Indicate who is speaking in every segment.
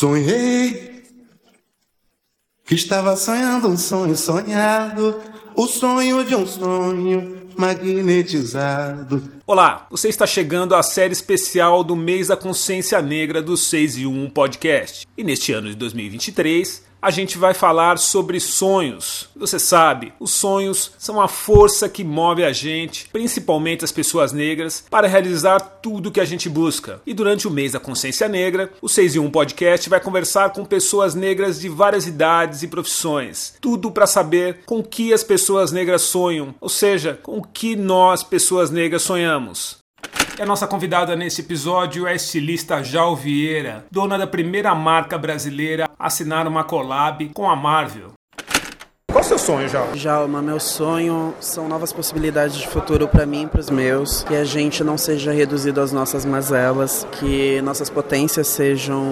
Speaker 1: Sonhei que estava sonhando um sonho sonhado, o sonho de um sonho magnetizado.
Speaker 2: Olá, você está chegando à série especial do mês da consciência negra do 6 e 1 podcast. E neste ano de 2023, a gente vai falar sobre sonhos. Você sabe, os sonhos são a força que move a gente, principalmente as pessoas negras, para realizar tudo que a gente busca. E durante o mês da consciência negra, o 6 e 1 podcast vai conversar com pessoas negras de várias idades e profissões. Tudo para saber com que as pessoas negras sonham, ou seja, com que nós, pessoas negras, sonhamos. E a nossa convidada nesse episódio é a estilista Jal Vieira, dona da primeira marca brasileira a assinar uma collab com a Marvel. Qual o seu sonho, Jal?
Speaker 3: Jalma, meu sonho são novas possibilidades de futuro para mim e para os meus, que a gente não seja reduzido às nossas mazelas, que nossas potências sejam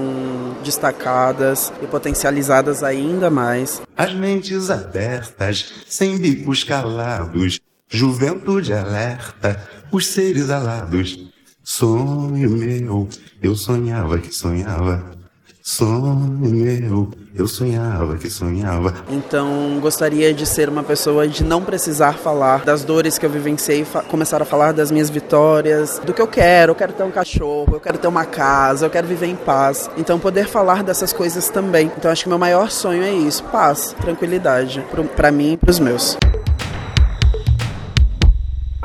Speaker 3: destacadas e potencializadas ainda mais.
Speaker 1: As mentes abertas, sem bicos calados, juventude alerta, os seres alados. Sonho meu, eu sonhava que sonhava. Sonho meu, eu sonhava que sonhava.
Speaker 3: Então, gostaria de ser uma pessoa de não precisar falar das dores que eu vivenciei, começar a falar das minhas vitórias, do que eu quero. Eu quero ter um cachorro, eu quero ter uma casa, eu quero viver em paz. Então, poder falar dessas coisas também. Então, acho que meu maior sonho é isso: paz, tranquilidade, para mim e para os meus.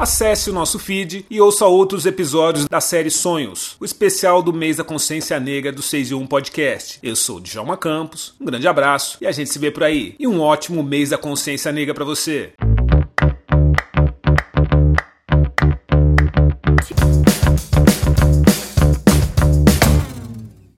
Speaker 2: Acesse o nosso feed e ouça outros episódios da série Sonhos, o especial do mês da consciência negra do 6 e 1 podcast. Eu sou o Djalma Campos, um grande abraço e a gente se vê por aí. E um ótimo mês da consciência negra para você.